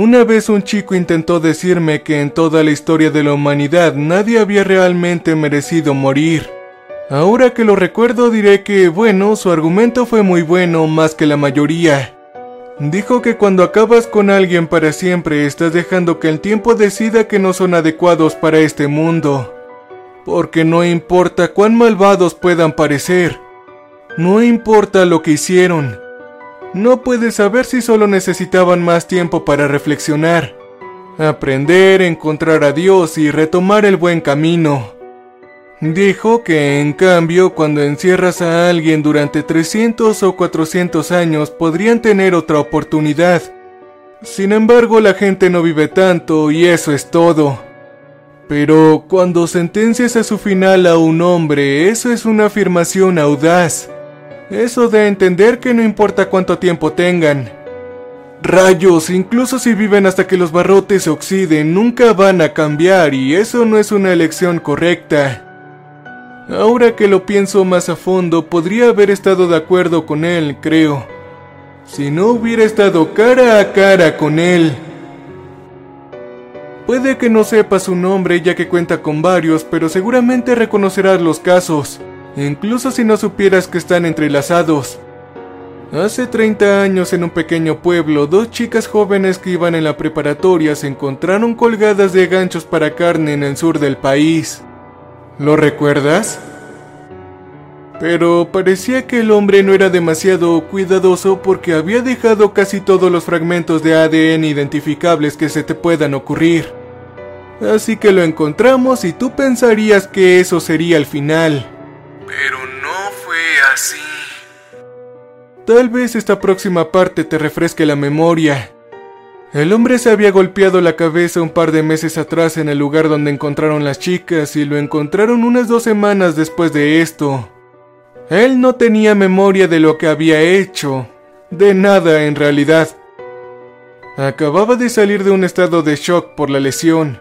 Una vez un chico intentó decirme que en toda la historia de la humanidad nadie había realmente merecido morir. Ahora que lo recuerdo diré que, bueno, su argumento fue muy bueno más que la mayoría. Dijo que cuando acabas con alguien para siempre estás dejando que el tiempo decida que no son adecuados para este mundo. Porque no importa cuán malvados puedan parecer, no importa lo que hicieron, no puedes saber si solo necesitaban más tiempo para reflexionar, aprender, encontrar a Dios y retomar el buen camino. Dijo que en cambio cuando encierras a alguien durante 300 o 400 años podrían tener otra oportunidad. Sin embargo la gente no vive tanto y eso es todo. Pero cuando sentencias a su final a un hombre, eso es una afirmación audaz. Eso de entender que no importa cuánto tiempo tengan. Rayos, incluso si viven hasta que los barrotes se oxiden, nunca van a cambiar y eso no es una elección correcta. Ahora que lo pienso más a fondo, podría haber estado de acuerdo con él, creo. Si no hubiera estado cara a cara con él. Puede que no sepas su nombre ya que cuenta con varios, pero seguramente reconocerás los casos, incluso si no supieras que están entrelazados. Hace 30 años en un pequeño pueblo, dos chicas jóvenes que iban en la preparatoria se encontraron colgadas de ganchos para carne en el sur del país. ¿Lo recuerdas? Pero parecía que el hombre no era demasiado cuidadoso porque había dejado casi todos los fragmentos de ADN identificables que se te puedan ocurrir. Así que lo encontramos y tú pensarías que eso sería el final. Pero no fue así. Tal vez esta próxima parte te refresque la memoria. El hombre se había golpeado la cabeza un par de meses atrás en el lugar donde encontraron las chicas y lo encontraron unas dos semanas después de esto. Él no tenía memoria de lo que había hecho, de nada en realidad. Acababa de salir de un estado de shock por la lesión.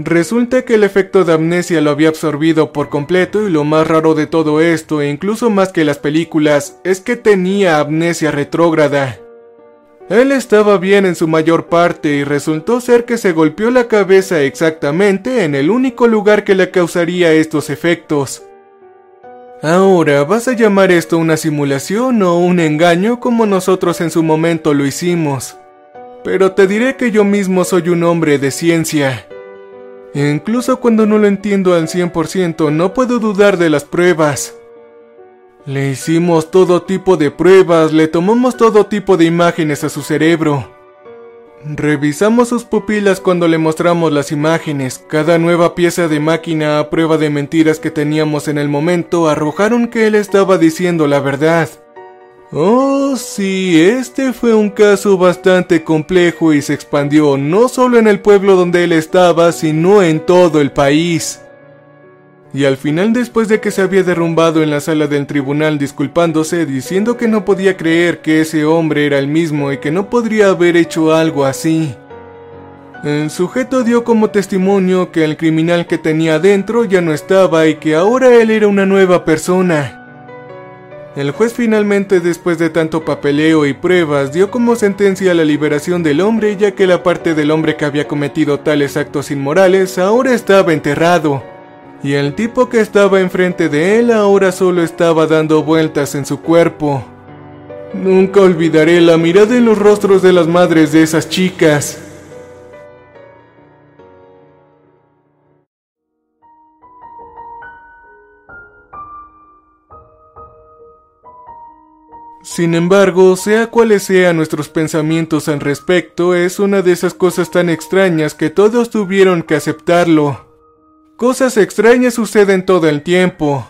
Resulta que el efecto de amnesia lo había absorbido por completo y lo más raro de todo esto, e incluso más que las películas, es que tenía amnesia retrógrada. Él estaba bien en su mayor parte y resultó ser que se golpeó la cabeza exactamente en el único lugar que le causaría estos efectos. Ahora, ¿vas a llamar esto una simulación o un engaño como nosotros en su momento lo hicimos? Pero te diré que yo mismo soy un hombre de ciencia. Incluso cuando no lo entiendo al 100%, no puedo dudar de las pruebas. Le hicimos todo tipo de pruebas, le tomamos todo tipo de imágenes a su cerebro. Revisamos sus pupilas cuando le mostramos las imágenes. Cada nueva pieza de máquina a prueba de mentiras que teníamos en el momento arrojaron que él estaba diciendo la verdad. Oh, sí, este fue un caso bastante complejo y se expandió no solo en el pueblo donde él estaba, sino en todo el país. Y al final después de que se había derrumbado en la sala del tribunal disculpándose, diciendo que no podía creer que ese hombre era el mismo y que no podría haber hecho algo así. El sujeto dio como testimonio que el criminal que tenía adentro ya no estaba y que ahora él era una nueva persona. El juez finalmente, después de tanto papeleo y pruebas, dio como sentencia la liberación del hombre ya que la parte del hombre que había cometido tales actos inmorales ahora estaba enterrado y el tipo que estaba enfrente de él ahora solo estaba dando vueltas en su cuerpo. Nunca olvidaré la mirada en los rostros de las madres de esas chicas. Sin embargo, sea cuales sean nuestros pensamientos al respecto, es una de esas cosas tan extrañas que todos tuvieron que aceptarlo. Cosas extrañas suceden todo el tiempo.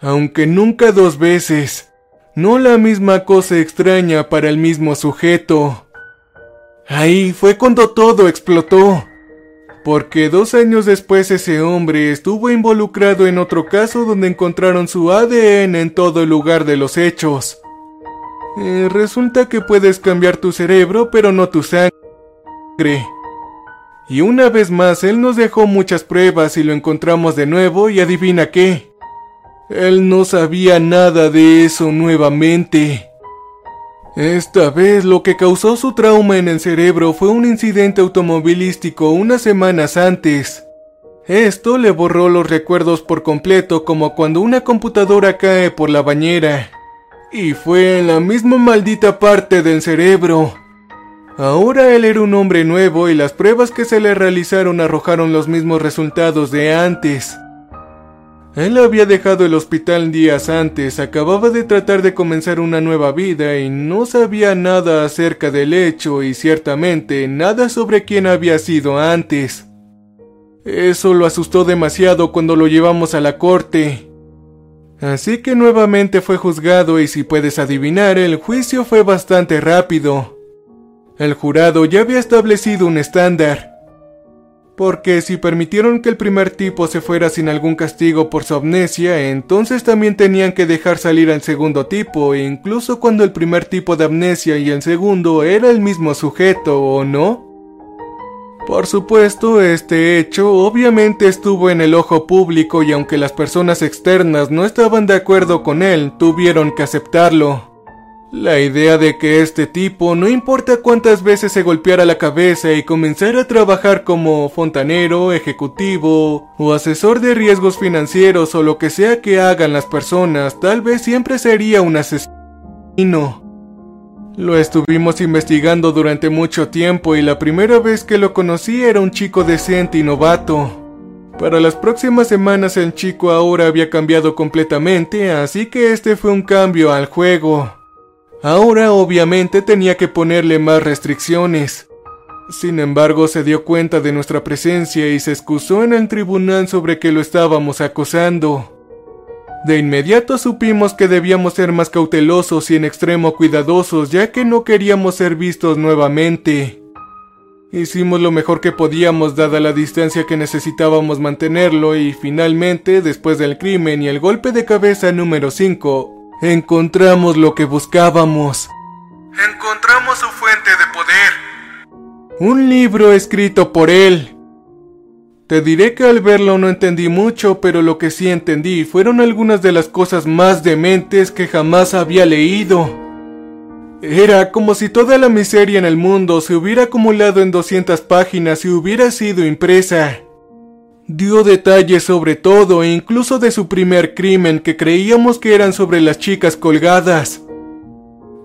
Aunque nunca dos veces. No la misma cosa extraña para el mismo sujeto. Ahí fue cuando todo explotó. Porque dos años después ese hombre estuvo involucrado en otro caso donde encontraron su ADN en todo el lugar de los hechos. Eh, resulta que puedes cambiar tu cerebro pero no tu sangre. Y una vez más él nos dejó muchas pruebas y lo encontramos de nuevo y adivina qué. Él no sabía nada de eso nuevamente. Esta vez lo que causó su trauma en el cerebro fue un incidente automovilístico unas semanas antes. Esto le borró los recuerdos por completo como cuando una computadora cae por la bañera. Y fue en la misma maldita parte del cerebro. Ahora él era un hombre nuevo y las pruebas que se le realizaron arrojaron los mismos resultados de antes. Él había dejado el hospital días antes, acababa de tratar de comenzar una nueva vida y no sabía nada acerca del hecho y ciertamente nada sobre quién había sido antes. Eso lo asustó demasiado cuando lo llevamos a la corte. Así que nuevamente fue juzgado y si puedes adivinar, el juicio fue bastante rápido. El jurado ya había establecido un estándar. Porque si permitieron que el primer tipo se fuera sin algún castigo por su amnesia, entonces también tenían que dejar salir al segundo tipo, incluso cuando el primer tipo de amnesia y el segundo era el mismo sujeto, ¿o no? Por supuesto, este hecho obviamente estuvo en el ojo público y aunque las personas externas no estaban de acuerdo con él, tuvieron que aceptarlo. La idea de que este tipo, no importa cuántas veces se golpeara la cabeza y comenzara a trabajar como fontanero, ejecutivo o asesor de riesgos financieros o lo que sea que hagan las personas, tal vez siempre sería un asesino. Lo estuvimos investigando durante mucho tiempo y la primera vez que lo conocí era un chico decente y novato. Para las próximas semanas el chico ahora había cambiado completamente, así que este fue un cambio al juego. Ahora obviamente tenía que ponerle más restricciones. Sin embargo, se dio cuenta de nuestra presencia y se excusó en el tribunal sobre que lo estábamos acosando. De inmediato supimos que debíamos ser más cautelosos y en extremo cuidadosos ya que no queríamos ser vistos nuevamente. Hicimos lo mejor que podíamos dada la distancia que necesitábamos mantenerlo y finalmente, después del crimen y el golpe de cabeza número 5, encontramos lo que buscábamos. Encontramos su fuente de poder. Un libro escrito por él. Te diré que al verlo no entendí mucho, pero lo que sí entendí fueron algunas de las cosas más dementes que jamás había leído. Era como si toda la miseria en el mundo se hubiera acumulado en 200 páginas y hubiera sido impresa. Dio detalles sobre todo e incluso de su primer crimen que creíamos que eran sobre las chicas colgadas.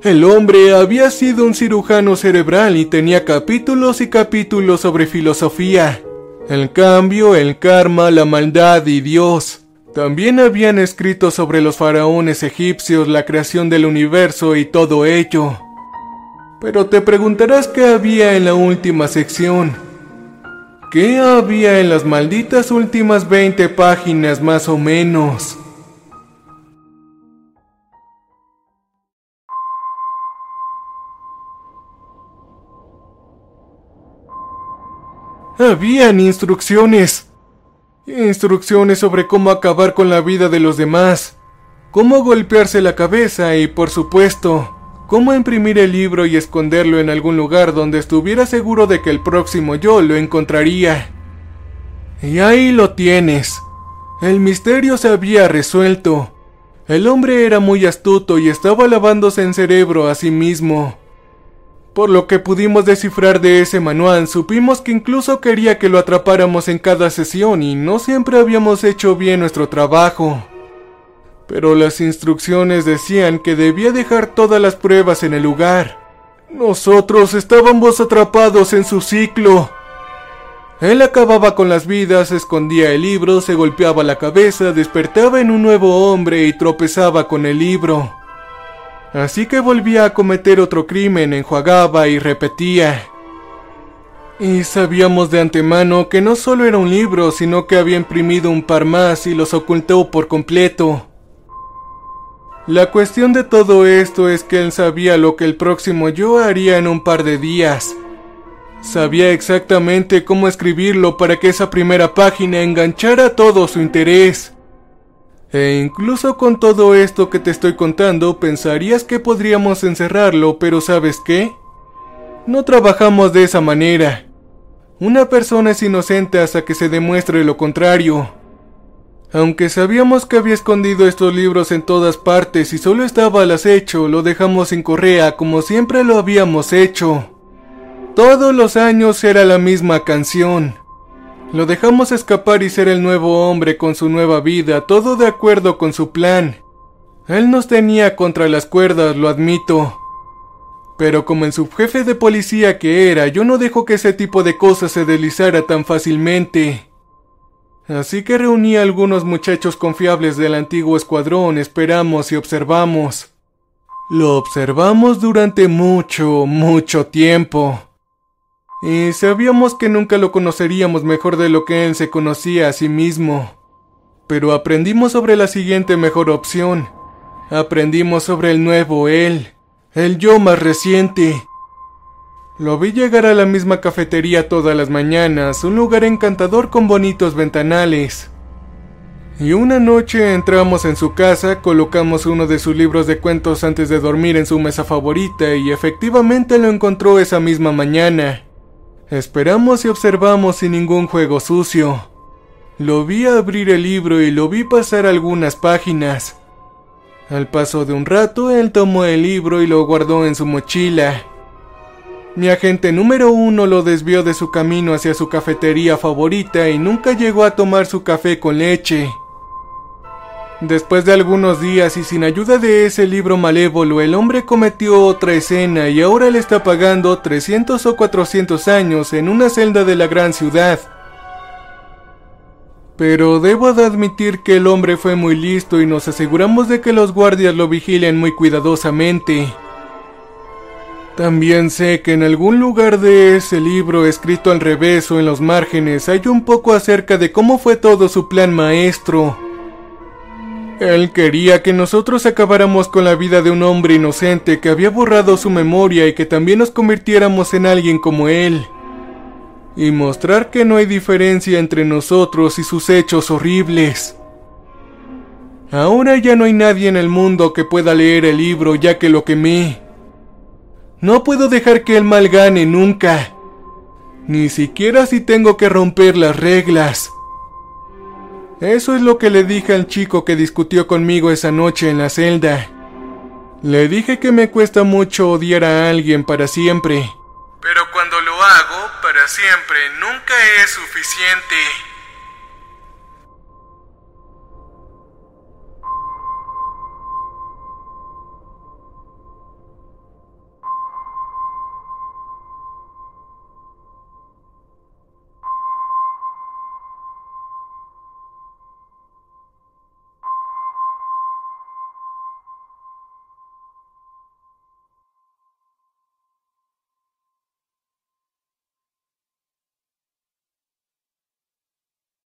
El hombre había sido un cirujano cerebral y tenía capítulos y capítulos sobre filosofía. El cambio, el karma, la maldad y Dios. También habían escrito sobre los faraones egipcios, la creación del universo y todo ello. Pero te preguntarás qué había en la última sección. ¿Qué había en las malditas últimas 20 páginas más o menos? Habían instrucciones. Instrucciones sobre cómo acabar con la vida de los demás, cómo golpearse la cabeza y, por supuesto, cómo imprimir el libro y esconderlo en algún lugar donde estuviera seguro de que el próximo yo lo encontraría. Y ahí lo tienes. El misterio se había resuelto. El hombre era muy astuto y estaba lavándose en cerebro a sí mismo. Por lo que pudimos descifrar de ese manual, supimos que incluso quería que lo atrapáramos en cada sesión y no siempre habíamos hecho bien nuestro trabajo. Pero las instrucciones decían que debía dejar todas las pruebas en el lugar. Nosotros estábamos atrapados en su ciclo. Él acababa con las vidas, escondía el libro, se golpeaba la cabeza, despertaba en un nuevo hombre y tropezaba con el libro. Así que volvía a cometer otro crimen, enjuagaba y repetía. Y sabíamos de antemano que no solo era un libro, sino que había imprimido un par más y los ocultó por completo. La cuestión de todo esto es que él sabía lo que el próximo yo haría en un par de días. Sabía exactamente cómo escribirlo para que esa primera página enganchara todo su interés. E incluso con todo esto que te estoy contando, pensarías que podríamos encerrarlo, pero ¿sabes qué? No trabajamos de esa manera. Una persona es inocente hasta que se demuestre lo contrario. Aunque sabíamos que había escondido estos libros en todas partes y solo estaba al acecho, lo dejamos sin correa como siempre lo habíamos hecho. Todos los años era la misma canción. Lo dejamos escapar y ser el nuevo hombre con su nueva vida, todo de acuerdo con su plan. Él nos tenía contra las cuerdas, lo admito. Pero como el subjefe de policía que era, yo no dejo que ese tipo de cosas se deslizara tan fácilmente. Así que reuní a algunos muchachos confiables del antiguo escuadrón, esperamos y observamos. Lo observamos durante mucho, mucho tiempo. Y sabíamos que nunca lo conoceríamos mejor de lo que él se conocía a sí mismo. Pero aprendimos sobre la siguiente mejor opción. Aprendimos sobre el nuevo él, el yo más reciente, lo vi llegar a la misma cafetería todas las mañanas, un lugar encantador con bonitos ventanales. Y una noche entramos en su casa, colocamos uno de sus libros de cuentos antes de dormir en su mesa favorita y efectivamente lo encontró esa misma mañana. Esperamos y observamos sin ningún juego sucio. Lo vi abrir el libro y lo vi pasar algunas páginas. Al paso de un rato, él tomó el libro y lo guardó en su mochila. Mi agente número uno lo desvió de su camino hacia su cafetería favorita y nunca llegó a tomar su café con leche. Después de algunos días y sin ayuda de ese libro malévolo, el hombre cometió otra escena y ahora le está pagando 300 o 400 años en una celda de la gran ciudad. Pero debo de admitir que el hombre fue muy listo y nos aseguramos de que los guardias lo vigilen muy cuidadosamente. También sé que en algún lugar de ese libro escrito al revés o en los márgenes hay un poco acerca de cómo fue todo su plan maestro. Él quería que nosotros acabáramos con la vida de un hombre inocente que había borrado su memoria y que también nos convirtiéramos en alguien como él. Y mostrar que no hay diferencia entre nosotros y sus hechos horribles. Ahora ya no hay nadie en el mundo que pueda leer el libro ya que lo quemé. No puedo dejar que el mal gane nunca. Ni siquiera si tengo que romper las reglas. Eso es lo que le dije al chico que discutió conmigo esa noche en la celda. Le dije que me cuesta mucho odiar a alguien para siempre. Pero cuando lo hago, para siempre, nunca es suficiente.